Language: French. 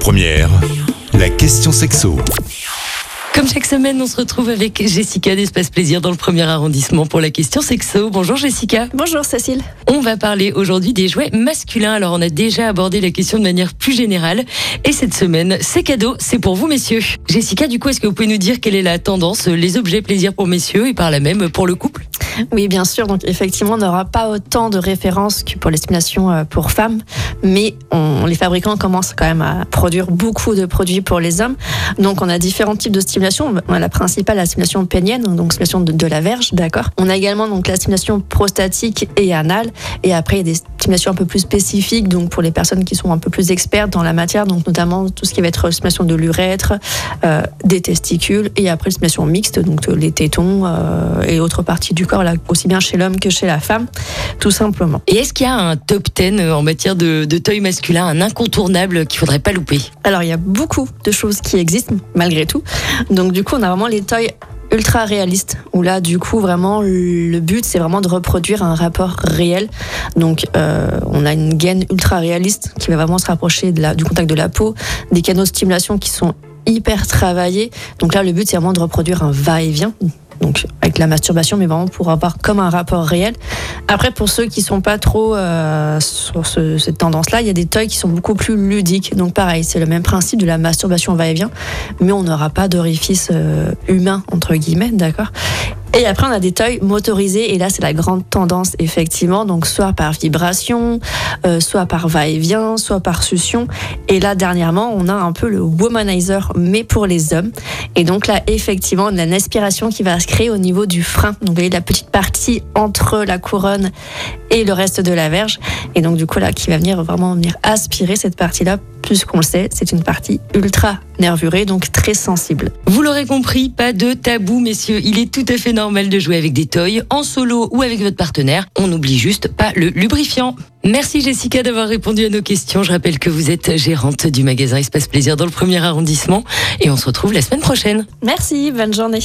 Première, la question sexo. Comme chaque semaine, on se retrouve avec Jessica d'Espace Plaisir dans le premier arrondissement pour la question sexo. Bonjour Jessica. Bonjour Cécile. On va parler aujourd'hui des jouets masculins. Alors on a déjà abordé la question de manière plus générale. Et cette semaine, c'est cadeau, c'est pour vous messieurs. Jessica, du coup, est-ce que vous pouvez nous dire quelle est la tendance, les objets plaisir pour messieurs et par là même pour le couple? Oui, bien sûr. Donc effectivement, on n'aura pas autant de références que pour l'estimation euh, pour femmes, mais les fabricants commencent quand même à produire beaucoup de produits pour les hommes. Donc on a différents types de stimulation. On a la principale, la stimulation pénienne, donc stimulation de, de la verge, d'accord. On a également donc la stimulation prostatique et anale. Et après, il y a des stimulations un peu plus spécifiques, donc pour les personnes qui sont un peu plus expertes dans la matière, donc notamment tout ce qui va être stimulation de l'urètre, euh, des testicules, et après stimulation mixte, donc euh, les tétons euh, et autres parties du corps, là, aussi bien chez l'homme que chez la femme, tout simplement. Et est-ce qu'il y a un top 10 en matière de, de toy masculin, un incontournable qu'il faudrait pas louper? Alors, il y a beaucoup de choses qui existent, malgré tout. Donc, du coup, on a vraiment les toys ultra réalistes, où là, du coup, vraiment, le but, c'est vraiment de reproduire un rapport réel. Donc, euh, on a une gaine ultra réaliste qui va vraiment se rapprocher du contact de la peau, des canaux de stimulation qui sont hyper travaillés. Donc là, le but, c'est vraiment de reproduire un va-et-vient. Donc, avec la masturbation, mais vraiment pour avoir comme un rapport réel. Après, pour ceux qui sont pas trop euh, sur ce- cette tendance-là, il y a des toys qui sont beaucoup plus ludiques. Donc, pareil, c'est le même principe de la masturbation va-et-vient, mais on n'aura pas d'orifice euh, humain, entre guillemets, d'accord? Et après, on a des toys motorisés, et là, c'est la grande tendance, effectivement. Donc, soit par vibration, euh, soit par va-et-vient, soit par succion. Et là, dernièrement, on a un peu le womanizer, mais pour les hommes. Et donc là, effectivement, on a une aspiration qui va se créer au niveau du frein. Donc, vous voyez la petite partie entre la couronne et le reste de la verge. Et donc, du coup, là, qui va venir vraiment venir aspirer cette partie-là. Puisqu'on le sait, c'est une partie ultra nervurée, donc très sensible. Vous l'aurez compris, pas de tabou, messieurs. Il est tout à fait normal de jouer avec des toys, en solo ou avec votre partenaire. On n'oublie juste pas le lubrifiant. Merci Jessica d'avoir répondu à nos questions. Je rappelle que vous êtes gérante du magasin Espace Plaisir dans le premier arrondissement. Et on se retrouve la semaine prochaine. Merci, bonne journée.